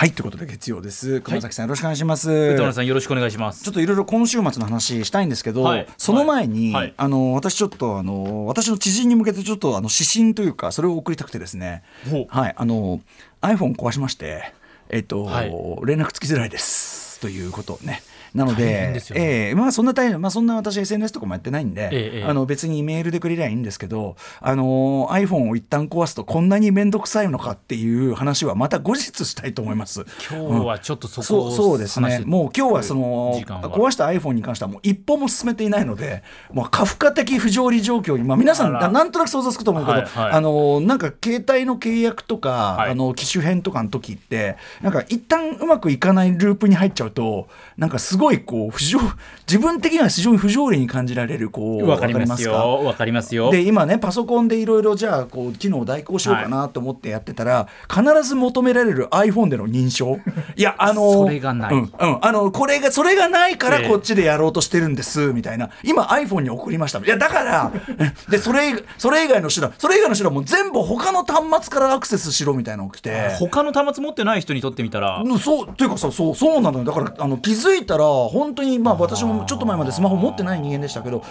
はいということで月曜です。熊崎さん、よろしくお願いします。歌丸さんよろしくお願いします。ちょっといろいろ今週末の話したいんですけど、はい、その前に、はい、あの私ちょっとあの私の知人に向けてちょっとあの指針というかそれを送りたくてですね。はい。あの iPhone 壊しましてえっと、はい、連絡つきづらいです。ということをねなので、でえー、まあそんな大変、まあそんな私 SNS とかもやってないんで、えあの別にメールでくれりゃいいんですけど、あの iPhone を一旦壊すとこんなに面倒くさいのかっていう話はまた後日したいと思います。今日はちょっとそこ、うん、そうですね。もう今日はその壊した iPhone に関してはもう一歩も進めていないので、もう過負荷的不条理状況にまあ皆さんなんとなく想像つくと思うけど、はいはい、あのなんか携帯の契約とか、はい、あの機種変とかの時ってなんか一旦うまくいかないループに入っちゃうとなんかすごいこう不条自分的には非常に不条理に感じられるこうわかりますよ。わかりますよ。で今ねパソコンでいろいろじゃあこう機能を代行しようかなと思ってやってたら、はい、必ず求められる iPhone での認証。いやあのそれがない、うん、うん、あのこれがそれがないからこっちでやろうとしてるんですみたいな。今 iPhone に送りました。いやだからでそれそれ以外の手段それ以外の手段も全部他の端末からアクセスしろみたいなのが来て。他の端末持ってない人にとってみたら。そうというかさそうそうなのよ。だからあの気づいたら本当にまあ私もちょっと前までスマホ持ってない人間でしたけど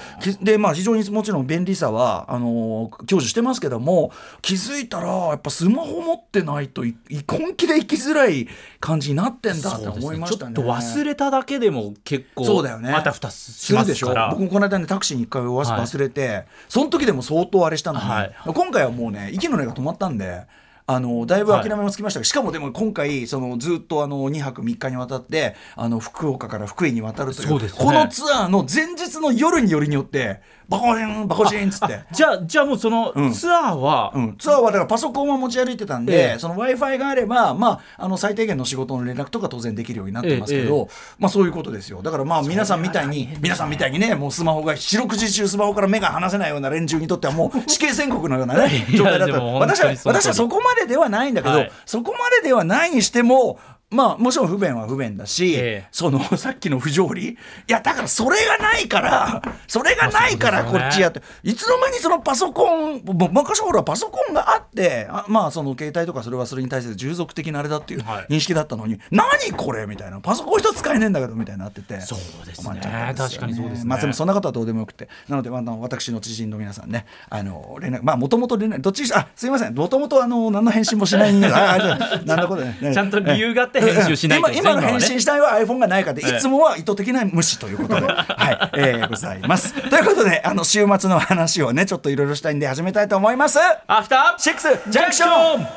でまあ非常にもちろん便利さはあの享受してますけども気づいたらやっぱスマホ持ってないと本気で生きづらい感じになってんだって思いましたね、ね、ちょっと忘れただけでも結構そうだよね。またふたしますから。僕もこの間ねタクシーに一回忘れて、はい、その時でも相当あれしたのに、はい、今回はもうね息の根が止まったんで。あのだいぶ諦めもつきましたが、はい、しかもでも今回そのずっとあの2泊3日にわたってあの福岡から福井に渡るという、ね、このツアーの前日の夜によりによってバコジンバコジンっつって。じゃあじゃあもうそのツアーは、うん、ツアーはだからパソコンは持ち歩いてたんで、えー、その w i f i があれば、まあ、あの最低限の仕事の連絡とか当然できるようになってますけど、えー、まあ、そういうことですよ。だからまあ皆さんみたいに皆さんみたいにねもうスマホが四六時中スマホから目が離せないような連中にとってはもう 死刑宣告のようなね状態だった私は私はそこまでではないんだけど、はい、そこまでではないにしてもまあもちろん不便は不便だし、えその さっきの不条理。いやだからそれがないからそれがないからこっちやって、ね、いつの間にそのパソコン昔ほらパソコンがあってあまあその携帯とかそれはそれに対する従属的なあれだっていう認識だったのに、はい、何これみたいな。パソコン一つ使えねえんだけどみたいになってて。そうですね、ね、確かにそうですね。まあでもそんなことはどうでもよくて。なので、まあ、私の知人の皆さんねあの連絡まあもともと連絡どっちあすいません。もともとあの何の返信もしない人間ああ何のことねちゃんと理由があって編集しないと、今の返信したいは iPhone がないかで、いつもは意図的な無視ということで、はい、えー、ございます。ということで、あの週末の話をね、ちょっといろいろしたいんで始めたいと思います。アフターシックスジャンクション。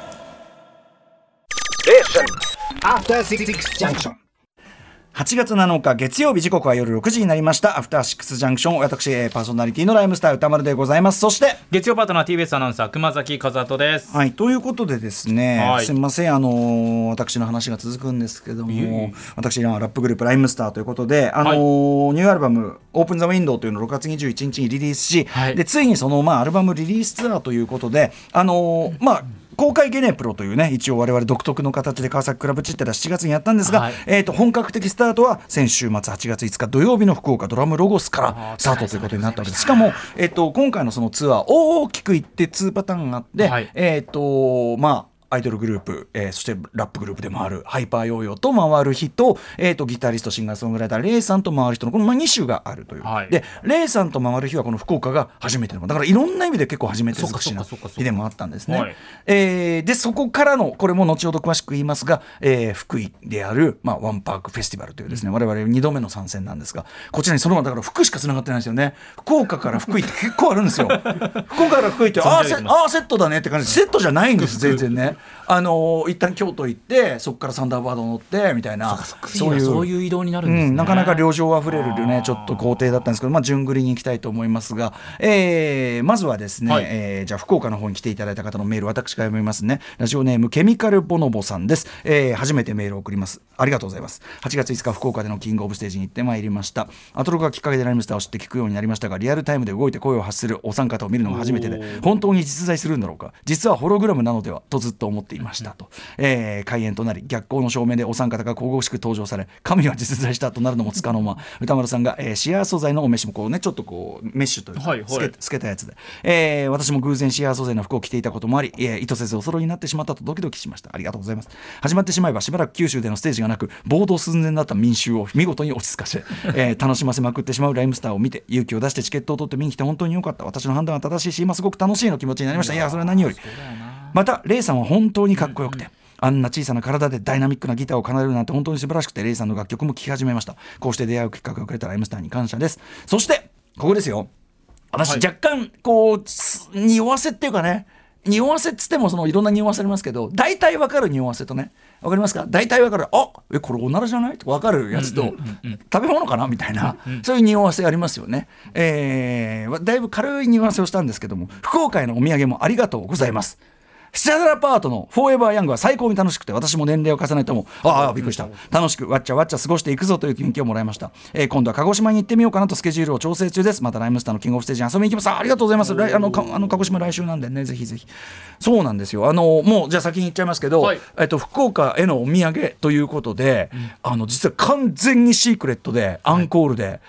アフターシックスジャンクション。8月7日月曜日時刻は夜6時になりました。アフターシックスジャンクション私パーソナリティのライムスター歌丸でございます。そして月曜パートナー TBS アナウンサー熊崎和人です。はいということでですね、はい、すみません。あの私の話が続くんですけども私ラップグループライムスターということであの、はい、ニューアルバムオープンザウィンドウというのを6月21日にリリースし、はい、でついにそのまあアルバムリリースツアーということであのまあ公開ゲネプロというね一応我々独特の形で川崎クラブチッテラ7月にやったんですが、はい、えー、と本格的スタートは先週末8月5日土曜日の福岡ドラムロゴスからスタートということになったわけです。しかも、えー、と今回のそのツアー大きくいって2パターンがあって、はい、えっ、とまあアイドルグループ、えー、そしてラップグループでもあるハイパーヨーヨーと回る日と,、えーと、ギタリストシンガーソングライターレイさんと回る人のこの、まあ、2種があるという、はい、でレイさんと回る日はこの福岡が初めての。だからいろんな意味で結構初めて尽くしな日でもあったんですね、はい、えー、でそこからのこれも後ほど詳しく言いますが、えー、福井である、まあ、ワンパークフェスティバルというですね、うん、我々2度目の参戦なんですがこちらにそのままだから福しかつながってないんですよね。福岡から福井って結構あるんですよ。福岡から福井ってああセットだねって感じ。セットじゃないんです全然ねあの一旦京都行ってそこからサンダーバード乗ってみたいなそういうそういう移動になるんです、ね。うん、なかなか旅情あふれるねちょっと工程だったんですけどまあ順繰りに行きたいと思いますが、えー、まずはですね、はい、えー、じゃあ福岡の方に来ていただいた方のメール私が読みますね。ラジオネームケミカルボノボさんです、えー、初めてメールを送ります。ありがとうございます。8月5日福岡でのキングオブステージに行ってまいりました。アトロクがきっかけでライムスターを知って聞くようになりましたがリアルタイムで動いて声を発するお三方を見るのが初めてで本当に実在するんだろうか。実はホログラムなのではとずっと思っていましたと、えー、開演となり逆光の照明でお三方が神々しく登場され神は実在したとなるのもつかの間歌丸さんが、えー、シアー素材のお召しもこうねちょっとこうメッシュというか、はいはい、透けたやつで、えー、私も偶然シアー素材の服を着ていたこともあり、えー、意図せずお揃いになってしまったとドキドキしました。ありがとうございます。始まってしまえばしばらく九州でのステージがなく暴動寸前だった民衆を見事に落ち着かせ、えー、楽しませまくってしまうライムスターを見て勇気を出してチケットを取って見に来て本当に良かった。私の判断は正しいし今すごく楽しいの気持ちになりました。いやそれは何よりまたレイさんは本当にかっこよくて、あんな小さな体でダイナミックなギターを奏でるなんて本当に素晴らしくてレイさんの楽曲も聴き始めました。こうして出会うきっかけをくれたライムスターに感謝です。そしてここですよ。私若干こう匂わせっていうかね匂わせっつってもそのいろんな匂わせありますけど大体わかる匂わせとね。わかりますか？大体わかる。あえこれおならじゃない？とわかるやつと、食べ物かな？みたいな、そういう匂わせありますよね、えー、だいぶ軽い匂わせをしたんですけども福岡へのお土産もありがとうございますスチャダラパートのフォーエバーヤングは最高に楽しくて私も年齢を重ねてもああびっくりした。楽しくわっちゃわっちゃ過ごしていくぞという元気をもらいました、えー、今度は鹿児島に行ってみようかなとスケジュールを調整中です。またライムスターのキングオフステージに遊びに行きます。ありがとうございます。あのかあの鹿児島来週なんでね。ぜひぜひ。そうなんですよ。あのもうじゃあ先に言っちゃいますけど、はい、えっと、福岡へのお土産ということで、うん、あの実は完全にシークレットでアンコールで、はい、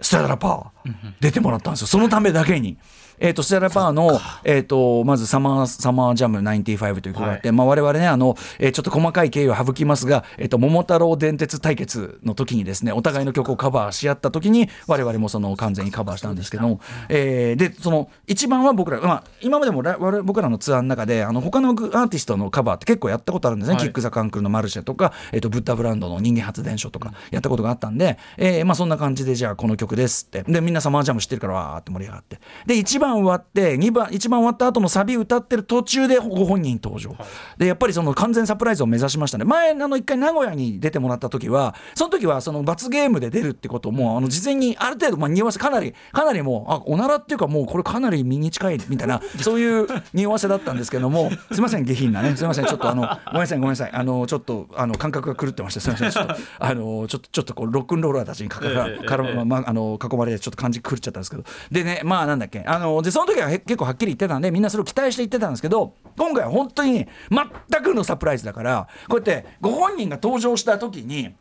スチャダラパー出てもらったんですよ。そのためだけに。えーと、ステラパーの、えーと、まずサマー「サマージャム95」という曲があって、はい。まあ、我々ねあの、えー、ちょっと細かい経緯を省きますが「えーと、桃太郎電鉄対決」の時にですねお互いの曲をカバーし合った時に我々もその完全にカバーしたんですけども、えー、でその一番は僕ら、まあ、今までも僕らのツアーの中であの他のアーティストのカバーって結構やったことあるんですね、はい、キック・ザ・カンクルのマルシェとか、えー、とブッダブランドの人間発電所とかやったことがあったんで、えーまあ、そんな感じでじゃあこの曲ですって。でみんなサマージャム知ってるからわーって盛り上がって。で一番終わって2番一番終わった後のサビ歌ってる途中でご本人登場、はい、でやっぱりその完全サプライズを目指しましたね。前あの一回名古屋に出てもらった時はその時はその罰ゲームで出るってこともあの事前にある程度まあ匂わせかなりかなりもうあおならっていうかもうこれかなり身に近いみたいな そういう匂わせだったんですけどもすいません下品なねすいませんちょっとあのごめんなさいごめんなさいあのちょっとあの感覚が狂ってましてすいませんちょっとあのちょっとちょっとこうロックンローラーたちにかかから、まあ、あの囲まれてちょっと感じ狂っちゃったんですけど。でねまあなんだっけあのでその時は結構はっきり言ってたんでみんなそれを期待して言ってたんですけど今回は本当に全くのサプライズだからこうやってご本人が登場した時に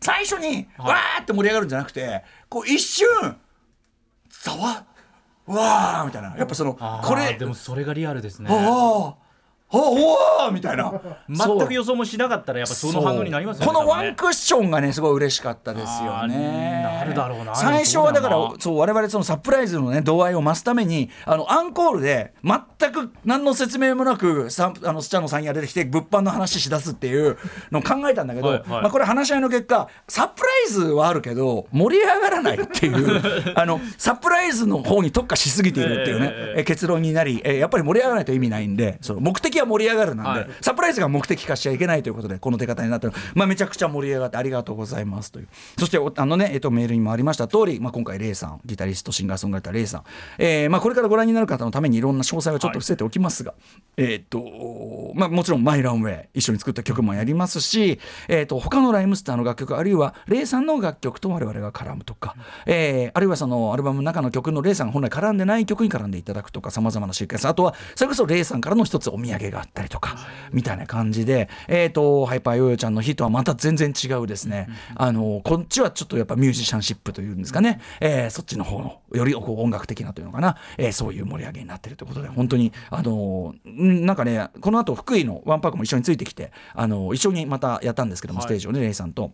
最初にわーって盛り上がるんじゃなくてこう一瞬ざわわーみたいな。やっぱそのこれでもそれがリアルですね。ああおおみたいな。全く予想もしなかったらやっぱその反応になりますよねこのワンクッションがねすごい嬉しかったですよね。なるだろうな。最初はだからそう我々そのサプライズのね度合いを増すためにあのアンコールで全く何の説明もなくさあのスチャノさんや出てきて物販の話しだすっていうのを考えたんだけど、はいはい、まあ、これ話し合いの結果サプライズはあるけど盛り上がらないっていう あのサプライズの方に特化しすぎているっていうね、えー、結論になり、えー、やっぱり盛り上がらないと意味ないんでその目的は盛り上がるなんで、はい、サプライズが目的化しちゃいけないということでこの出方になってる、まあ、めちゃくちゃ盛り上がってありがとうございますという。そしてあのね、えっと、メールにもありました。通り、まあ、今回レイさんギタリストシンガーソングライターレイさん、えーまあ、これからご覧になる方のためにいろんな詳細をちょっと伏せておきますが、はい、えー、っとまあ、もちろん「マイ・ランウェイ」一緒に作った曲もやりますし、えー、っと他のライムスターの楽曲あるいはレイさんの楽曲と我々が絡むとか、えー、あるいはそのアルバムの中の曲のレイさんが本来絡んでない曲に絡んでいただくとかさまざまなシーケンス。あとはそれこそレイさんからの一つお土産があったりとかみたいな感じで、えーと、ハイパーヨーヨーちゃんの日とはまた全然違うですね、あのこっちはちょっとやっぱミュージシャンシップというんですかね、えー、そっちの方のよりこう音楽的なというのかな、えー、そういう盛り上げになってるということで本当にあのなんかねこの後福井のワンパークも一緒についてきてあの一緒にまたやったんですけども、ステージをねレイさんと。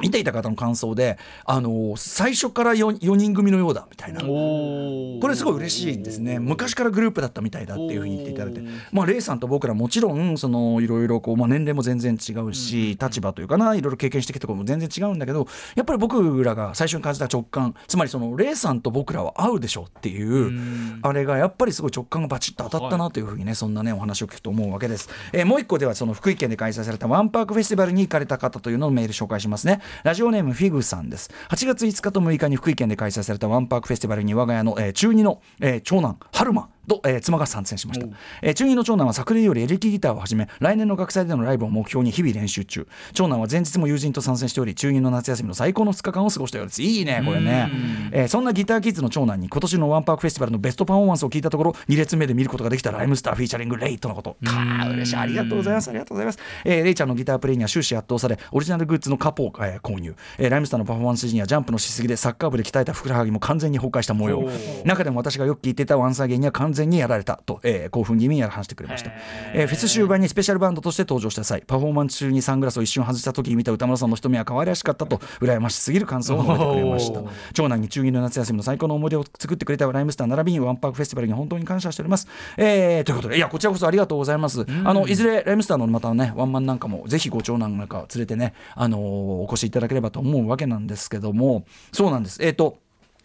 見ていた方の感想で、あのー、最初から 4, 4人組のようだみたいな。これすごい嬉しいですね。昔からグループだったみたいだっていうふうに言っていただいて。まあレイさんと僕らもちろんそのいろいろこう、まあ、年齢も全然違うし、立場というかないろいろ経験してきたことも全然違うんだけどやっぱり僕らが最初に感じた直感つまりそのレイさんと僕らは合うでしょっていうあれがやっぱりすごい直感がバチッと当たったなというふうにね、そんなねお話を聞くと思うわけです、えー、もう一個ではその福井県で開催されたワンパークフェスティバルに行かれた方というのをメール紹介しますねラジオネームフィグさんです。8月5日と6日に福井県で開催されたワンパークフェスティバルに我が家の、えー、中2の、えー、長男春馬と、えー、妻が参戦しました、えー、中2の長男は昨年よりエレキギターをはじめ来年の学祭でのライブを目標に日々練習中。長男は前日も友人と参戦しており中2の夏休みの最高の2日間を過ごしたようです。いいねこれね、えー、そんなギターキッズの長男に今年のワンパークフェスティバルのベストパフォーマンスを聞いたところ2列目で見ることができたライムスターフィーチャリングレイとのこと。か嬉しいありがとうございます。ありがとうございます、えー、レイちゃんのギタープレイには終始圧倒されオリジナルグッズのカポを、えー、購入、えー、ライムスターのパフォーマンス時にはジャンプのしすぎでサッカー部で鍛えたふくらはぎも完全に崩壊した模様。中でも私がよく聞いていたワンサーゲンには完全にやられたと、えー、興奮気味に話してくれました、えー、フェス終盤にスペシャルバンドとして登場した際パフォーマンス中にサングラスを一瞬外した時に見た歌村さんの瞳は可愛らしかったと羨ましすぎる感想を述べてくれました。長男に中2の夏休みの最高の思い出を作ってくれたライムスター並びにワンパークフェスティバルに本当に感謝しております、えー、ということでいやこちらこそありがとうございます、あのいずれライムスターのまたねワンマンなんかもぜひご長男なんか連れてねあのー、お越しいただければと思うわけなんですけども。そうなんです。えっ、ー、と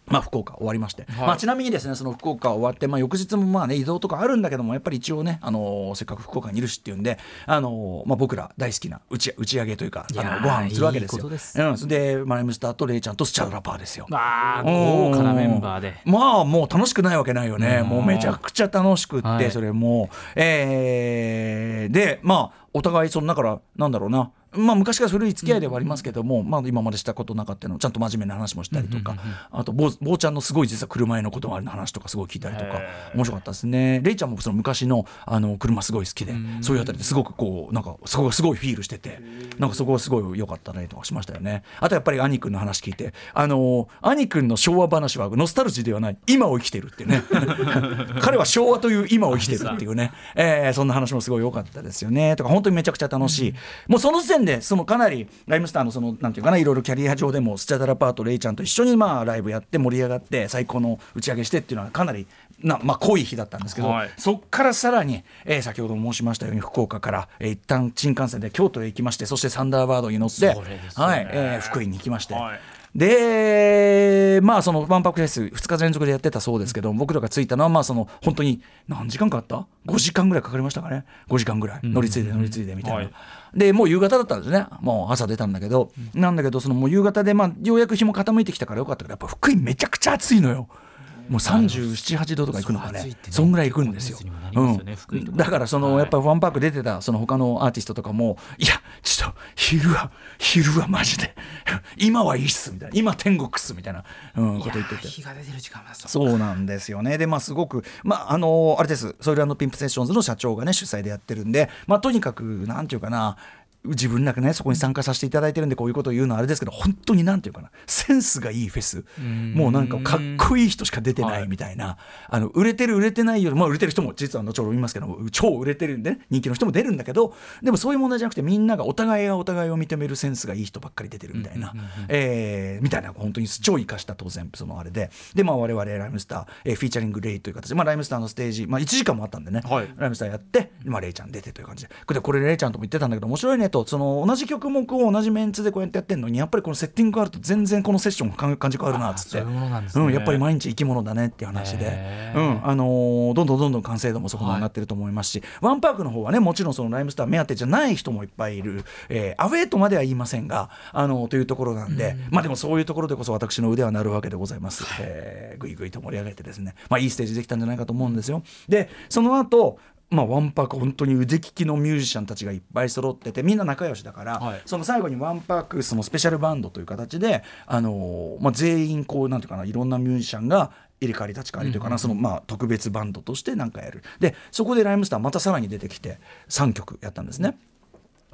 まあ、福岡終わりまして、はい、まあ、ちなみにですねその福岡終わって、まあ、翌日もまあ、ね、移動とかあるんだけどもやっぱり一応ね、あのー、せっかく福岡にいるしっていうんで、あのー、まあ、僕ら大好きな打ち打ち上げというかあのご飯するわけですよ。いいうん、でマイムスターとレイちゃんとスチャドラパーですよ。あ豪華なメンバーで。まあもう楽しくないわけないよね。もうめちゃくちゃ楽しくって、はい、それもえー、でまあお互いそのだからなんだろうなまあ、昔から古い付き合いではありますけども、うん、まあ、今までしたことなかったのちゃんと真面目な話もしたりとか、あと坊ちゃんのすごい実は車へのことの話とかすごい聞いたりとか面白かったですね。レイちゃんもその昔のあの車すごい好きで、そういうあたりですごくこうなんかすごいすごいフィールしててなんかそこがすごい良かったねとかしましたよね。あとやっぱり兄君の話聞いてあの兄君の昭和話はノスタルジーではない今を生きてるってね。彼は昭和という今を生きてるっていうね、えー、そんな話もすごい良かったですよね。とか本当にめちゃくちゃ楽しい、もうその時点でそのかなりライムスターのそのなんていうかないろいろキャリア上でもスチャダラパートレイちゃんと一緒にまあライブやって盛り上がって最高の打ち上げしてっていうのはかなりな、まあ、濃い日だったんですけど、はい、そこからさらに、えー、先ほど申しましたように福岡から、えー、一旦新幹線で京都へ行きましてそしてサンダーバードに乗って、はいえー、福井に行きまして。はいで、まあ、そのワンパクフェス2日連続でやってたそうですけど、僕らが着いたのは、まあ、その本当に何時間かかった ?5 時間ぐらいかかりましたかね、5時間ぐらい、乗り継いで乗り継いでみたいな。はい、で、もう夕方だったんですね、もう朝出たんだけど、なんだけど、そのもう夕方で、まあ、ようやく日も傾いてきたからよかったけど、やっぱ福井めちゃくちゃ暑いのよ。もう37、8度とか行くのかね、そんぐらい行くんですよ。うん、だからその、やっぱワンパーク出てたその他のアーティストとかも、いや、ちょっと昼は、昼はマジで、今はいいっすみたいな、今天国っすみたいな、うん、こと言ってて。日が出てる時間そうなんですよね。で、まあ、すごく、まあ、あの、あれです、ソイルピンプセッションズの社長がね、主催でやってるんで、まあ、とにかく、なんていうかな、自分なんかねそこに参加させていただいてるんでこういうことを言うのはあれですけど本当になんていうかなセンスがいいフェス。もうなんかかっこいい人しか出てないみたいな、はい、あの売れてる売れてないよりまあ売れてる人も実は後ほど言いますけど超売れてるんで、ね、人気の人も出るんだけどでもそういう問題じゃなくてみんながお互いがお互いを認めるセンスがいい人ばっかり出てるみたいな、えー、みたいな本当に超生かした当然そのあれで。でまあ我々ライムスター、えー、フィーチャリングレイという形で、まあ、ライムスターのステージ、まあ、1時間もあったんでね、はい、ライムスターやって、まあ、レイちゃん出てという感じで。これこれレイちゃんとも言ってたんだけど面白いねとその同じ曲もこう同じメンツでこうやってやってるのにやっぱりこのセッティングがあると全然このセッション感じ変わるなっつってうう、ん、やっぱり毎日生き物だねっていう話で、うんあのー、どんどんどんどん完成度もそこになってると思いますし、はい、ワンパークの方はねもちろんそのライムスター目当てじゃない人もいっぱいいる、えー、アウェーとまでは言いませんが、あのー、というところなんで、うん、まあでもそういうところでこそ私の腕は鳴るわけでございます、はい、えー、ぐいぐいと盛り上げてですね、まあ、いいステージできたんじゃないかと思うんですよ。でその後まあ、ワンパーク本当に腕利きのミュージシャンたちがいっぱい揃っててみんな仲良しだから、はい、その最後にワンパークそのスペシャルバンドという形で、あのー、まあ、全員こうなんていうかないろんなミュージシャンが入れ替わり立ち替わりというかな、うんうん、そのまあ特別バンドとして何かやる。でそこでライムスターまたさらに出てきて3曲やったんですね。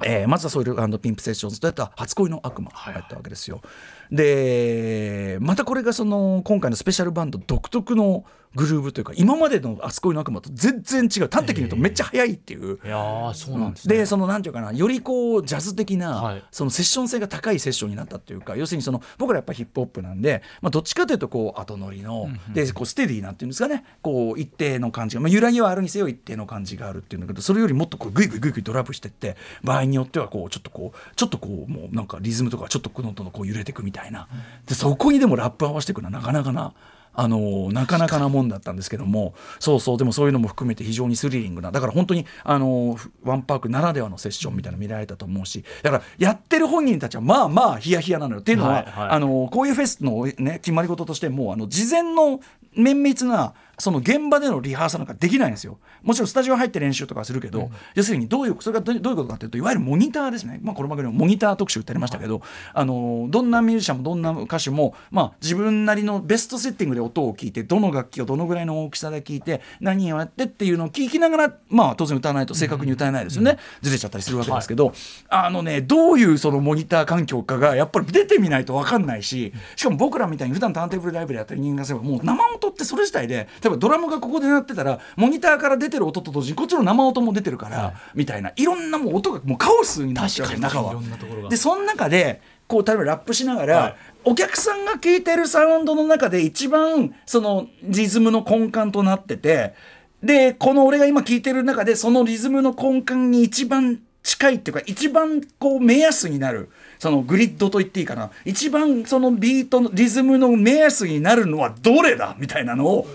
えー、まずはソイルピンプセッションズとやった初恋の悪魔やったわけですよ。はい、でまたこれがその今回のスペシャルバンド独特のグルーブというか今までの「あそこの悪魔」と全然違う。端的に言うとめっちゃ速いっていう。いやそうなんです、ね、でそのなんていうかなよりこうジャズ的な、はい、そのセッション性が高いセッションになったっていうか要するにその僕らやっぱヒップホップなんで、まあ、どっちかというとこう後乗りの、うんうん、でこうステディなんていうんですかね。こう一定の感じが、まあ、揺らぎはあるにせよ一定の感じがあるっていうんだけどそれよりもっとこうグイグイグイグイドラップしてって場合によってはこうちょっとこうちょっとこうもうなんかリズムとかちょっとこのとのこう揺れていくみたいな。でそこにでもラップ合わせていくのはなかなかな。あのなかなかなもんだったんですけどもそうそうでもそういうのも含めて非常にスリリングなだから本当にあのワンパークならではのセッションみたいなの見られたと思うしだからやってる本人たちはまあまあヒヤヒヤなのよ。っていうのは、はいはい、あのこういうフェスの、ね、決まり事としてもうあの事前の綿密なその現場でのリハーサルなんかできないんですよ。もちろんスタジオ入って練習とかするけど、うん、要するにどういうそれがどういうことかというといわゆるモニターですね、まあ、この番組のモニター特集ってありましたけど、はい、あのどんなミュージシャンもどんな歌手も、まあ、自分なりのベストセッティングで音を聞いてどの楽器をどのぐらいの大きさで聞いて何をやってっていうのを聞きながら、まあ、当然歌わないと正確に歌えないですよね、うん、ずれちゃったりするわけですけど、はい、あのねどういうそのモニター環境かがやっぱり出てみないと分かんないししかも僕らみたいに普段ターンテーブルライブでやってる人間がすればもう生音ってそれ自体で例えばドラムがここで鳴ってたらモニターから出てる音と同時にこっちの生音も出てるから、はい、みたいな。いろんなもう音がもうカオスになってるわけ。中は。でその中でこう例えばラップしながら、はい、お客さんが聴いてるサウンドの中で一番そのリズムの根幹となっててでこの俺が今聴いてる中でそのリズムの根幹に一番近いっていうか一番こう目安になるそのグリッドと言っていいかな。一番そのビートのリズムの目安になるのはどれだ？みたいなのを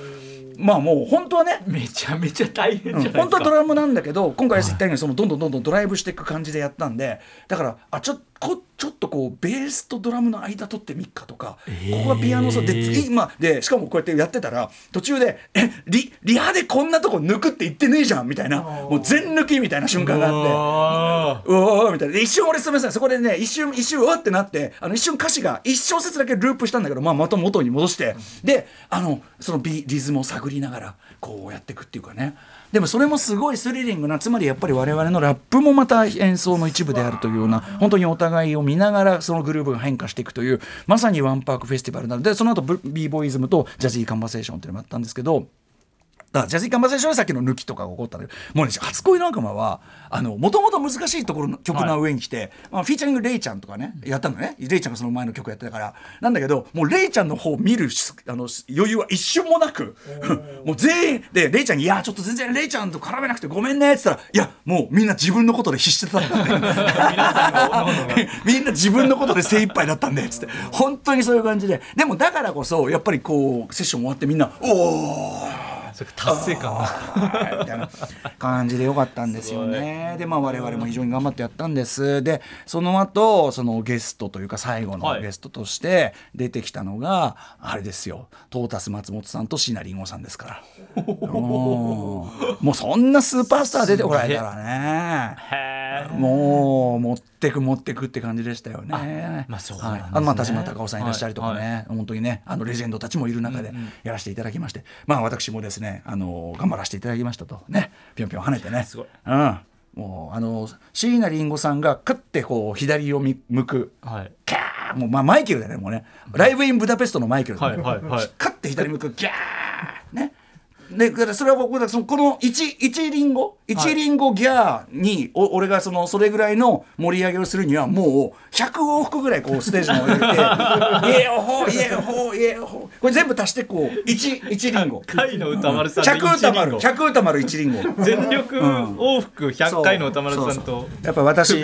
まあもう本当はねめちゃめちゃ大変じゃないですか、うん、本当はドラムなんだけど今回言ったようにそのどんどんどんどんドライブしていく感じでやったんでだからあちょこちょっとこうベースとドラムの間取ってみっかとか、えー、ここがピアノそうで今でしかもこうやってやってたら途中で「えリリハでこんなとこ抜くって言ってねえじゃん」みたいなもう全抜きみたいな瞬間があって「うおー」みたいな。一瞬俺すみません。そこでね一瞬一瞬うわってなってあの一瞬歌詞が一小節だけループしたんだけど、まあ、また元に戻してであのそのビリズムを探りながらこうやっていくっていうかねでもそれもすごいスリリングなつまりやっぱり我々のラップもまた演奏の一部であるというような本当にお互いを見ながらそのグループが変化していくというまさにワンパークフェスティバルなのでその後 b ボイズムとジャジーカンバセーションっていうのがあったんですけどだからジャズィカンバセーションさっきの抜きとかが起こったんだけどもうね初恋の悪魔はもともと難しいところの曲の上に来て、はい、まあ、フィーチャリングレイちゃんとかねやったんだね。レイちゃんがその前の曲やってたから。なんだけどもうレイちゃんの方を見るあの余裕は一瞬もなくもう全員でレイちゃんに「いやちょっと全然レイちゃんと絡めなくてごめんね」っつったら「いやもうみんな自分のことで必死でたんだね みんな自分のことで精一杯だったんで」っつって。本当にそういう感じで。でもだからこそやっぱりこうセッション終わってみんな「おお!」達成感みたいな感じでよかったんですよね。でまあ我々も非常に頑張ってやったんです。でその後そのゲストというか最後のゲストとして出てきたのが、あれですよ。トータス松本さんと椎名林檎さんですから。もうそんなスーパースター出てこられたらねもう持ってく持ってくって感じでしたよね。まあそう、ね、はい、あのまあ田島隆夫さんいらっしゃりとかね、はい。はい、本当にねあのレジェンドたちもいる中でやらせていただきまして、うんうん、まあ私もですねねあの頑張らせていただきましたと。ね。ぴょんぴょん跳ねてね。すごい、うん、もうあの椎名林檎さんがかってこう左を向く、はい、キャー。もう、まあ、マイケルだねもうね。ライブインブダペストのマイケルだね、はいはいはい、かって左向く。ギャーねでそれは僕そのこの一一リンゴ？一リンゴギャーに、お俺がそのそれぐらいの盛り上げをするにはもう100往復ぐらいこうステージに置いて「イエオホイエオホイエオホ」これ全部足してこう一一リンゴ。回の歌丸さん100歌丸100歌丸一リンゴ。全力往復100回の歌丸さんとやっぱ私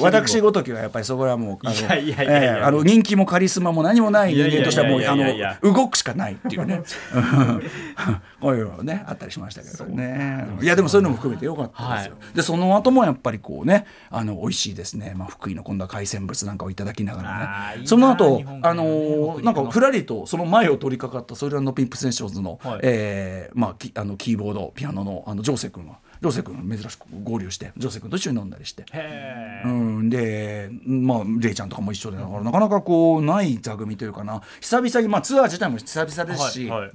私ごときはやっぱりそこはもうあの人気もカリスマも何もない人間としてはもうあの動くしかないっていうね。こういうのねあったりしましたけどね。いやでもそういうのも含めてよかったですよ、はい、でその後もやっぱりこうねあの美味しいですね、まあ、福井の今度は海鮮物なんかをいただきながらね。その後あのー、なんかふらりとその前を取り掛かったソイランドピンプセンションズの、はい、えー、まあ、きあのキーボードピアノのあのジョーセ君がジョーセ君珍しく合流してジョーセ君と一緒に飲んだりして。うん、でまあレイちゃんとかも一緒でだからなかなかこうない座組というかな。久々に、まあ、ツアー自体も久々ですし、はいはい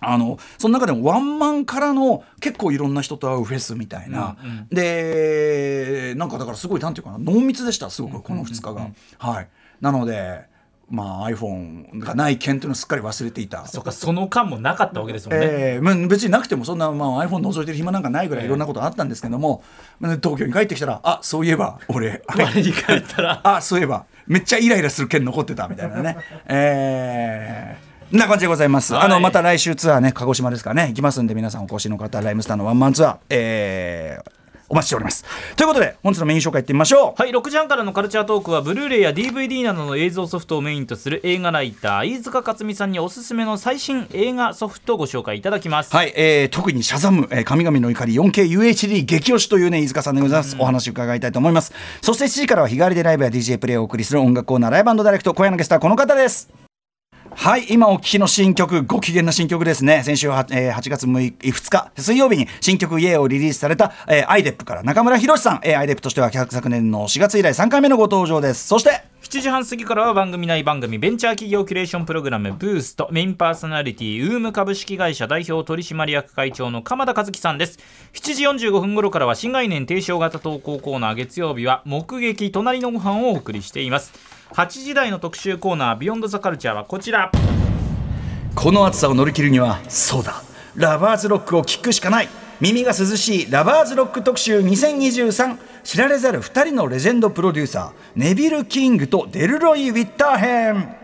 あのその中でもワンマンからの結構いろんな人と会うフェスみたいな、うんうん、でなんかだからすごいなんていうかな濃密でしたすごくこの2日が、はい。なのでまあ、iPhone がない件というのをすっかり忘れていた。そかその間もなかったわけですもんね、えー、別になくてもそんな、まあ、iPhone 覗いてる暇なんかないぐらいいろんなことあったんですけども、えー、東京に帰ってきたらあそういえば俺あれに帰ったら。あそういえばめっちゃイライラする件残ってたみたいなね。えーな感じでございます。はい、あのまた来週ツアーね鹿児島ですからね。行きますんで皆さんお越しの方ライムスターのワンマンツアー、えー、お待ちしております。ということで本日のメイン紹介いってみましょう。はい6時半からのカルチャートークはブルーレイや DVD などの映像ソフトをメインとする映画ライター飯塚克美さんにおすすめの最新映画ソフトをご紹介いただきます。はい、えー、特にシャザム、えー、神々の怒り 4KUHD 激推しというね飯塚さんでございます、うん、お話伺いたいと思います。そして7時からは日帰りでライブや DJ プレイをお送りする音楽コーナーライブダイレクト今夜のゲストはこの方ですはい今お聴きの新曲ご機嫌な新曲ですね。先週は、えー、8月 6, 2日水曜日に新曲「イエー」をリリースされた、えー、アイデップから中村宏さん、えー、アイデップとしては昨年の4月以来3回目のご登場です。そして7時半過ぎからは番組内番組ベンチャー企業キュレーションプログラムブーストメインパーソナリティウーム株式会社代表取締役会長の鎌田和樹さんです。7時45分頃からは新概念提唱型投稿コーナー月曜日は目撃隣のご飯をお送りしています。8時台の特集コーナー Beyond the Culture はこちら。この暑さを乗り切るにはそうだラバーズロックを聴くしかない。耳が涼しいラバーズロック特集2023知られざる2人のレジェンドプロデューサーネビル・キングとデルロイ・ウィッター編。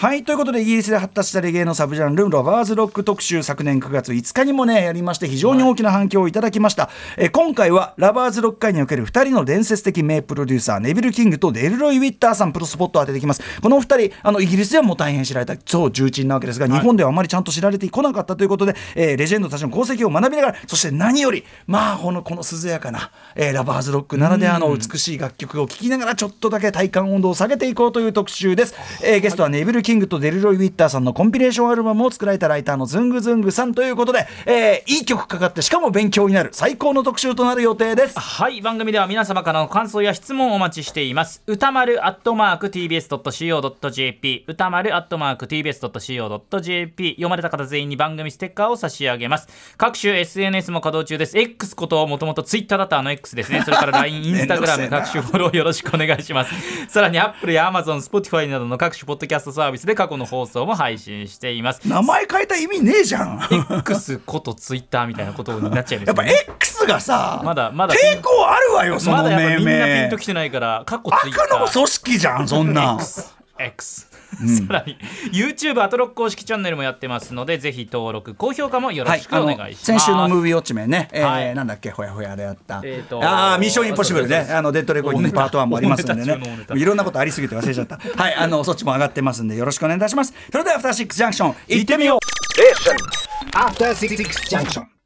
はいということでイギリスで発達したレゲエのサブジャンルラバーズロック特集昨年9月5日にもねやりまして非常に大きな反響をいただきました、はい、え今回はラバーズロック界における2人の伝説的名プロデューサーネビル・キングとデルロイ・ウィッターさんプロスポットを当ててきます。この2人あのイギリスではもう大変知られた超重鎮なわけですが、はい、日本ではあまりちゃんと知られてこなかったということで、えー、レジェンドたちの功績を学びながらそして何よりまあこのこの涼やかな、えー、ラバーズロックならではの美しい楽曲を聴きながらちょっとだけ体感温度を下げていこうという特集です、えー、ゲストはネビル・キングとデルロイ・ウィッターさんのコンピレーションアルバムを作られたライターのズングズングさんということで、えー、いい曲かかってしかも勉強になる最高の特集となる予定です。はい番組では皆様からの感想や質問をお待ちしています。歌丸アットマーク TBS.CO.JP 歌丸アットマーク TBS.CO.JP 読まれた方全員に番組ステッカーを差し上げます。各種 SNS も稼働中です。X こともともと Twitter だったあの X ですね。それから LINE インスタグラム各種フォローよろしくお願いします。さらに Apple や Amazon Spotify などの各種ポッドキャストサービスで過去の放送送も配信しています。名前変えた意味ねえじゃん。X ことツイッターみたいなことになっちゃいます、ね、やっぱ X がさまだまだ。抵抗あるわよその命名、ま、だみんなピンときてないから過去ツイッター。悪の組織じゃんそんな X, X さらに YouTube アトロック公式チャンネルもやってますのでぜひ登録高評価もよろしくお願いします、はい、先週のムービーウォッチメンね、えー、はい、なんだっけ？ほやほやでやった、えー、ああミッションインポッシブルね。あのデッドレコーディングパート1もありますんでね。いろんなことありすぎて忘れちゃったはいあのそっちも上がってますんでよろしくお願いいたします。それではアフターシックスジャンクション行ってみよう。えアフターシックスジャンクション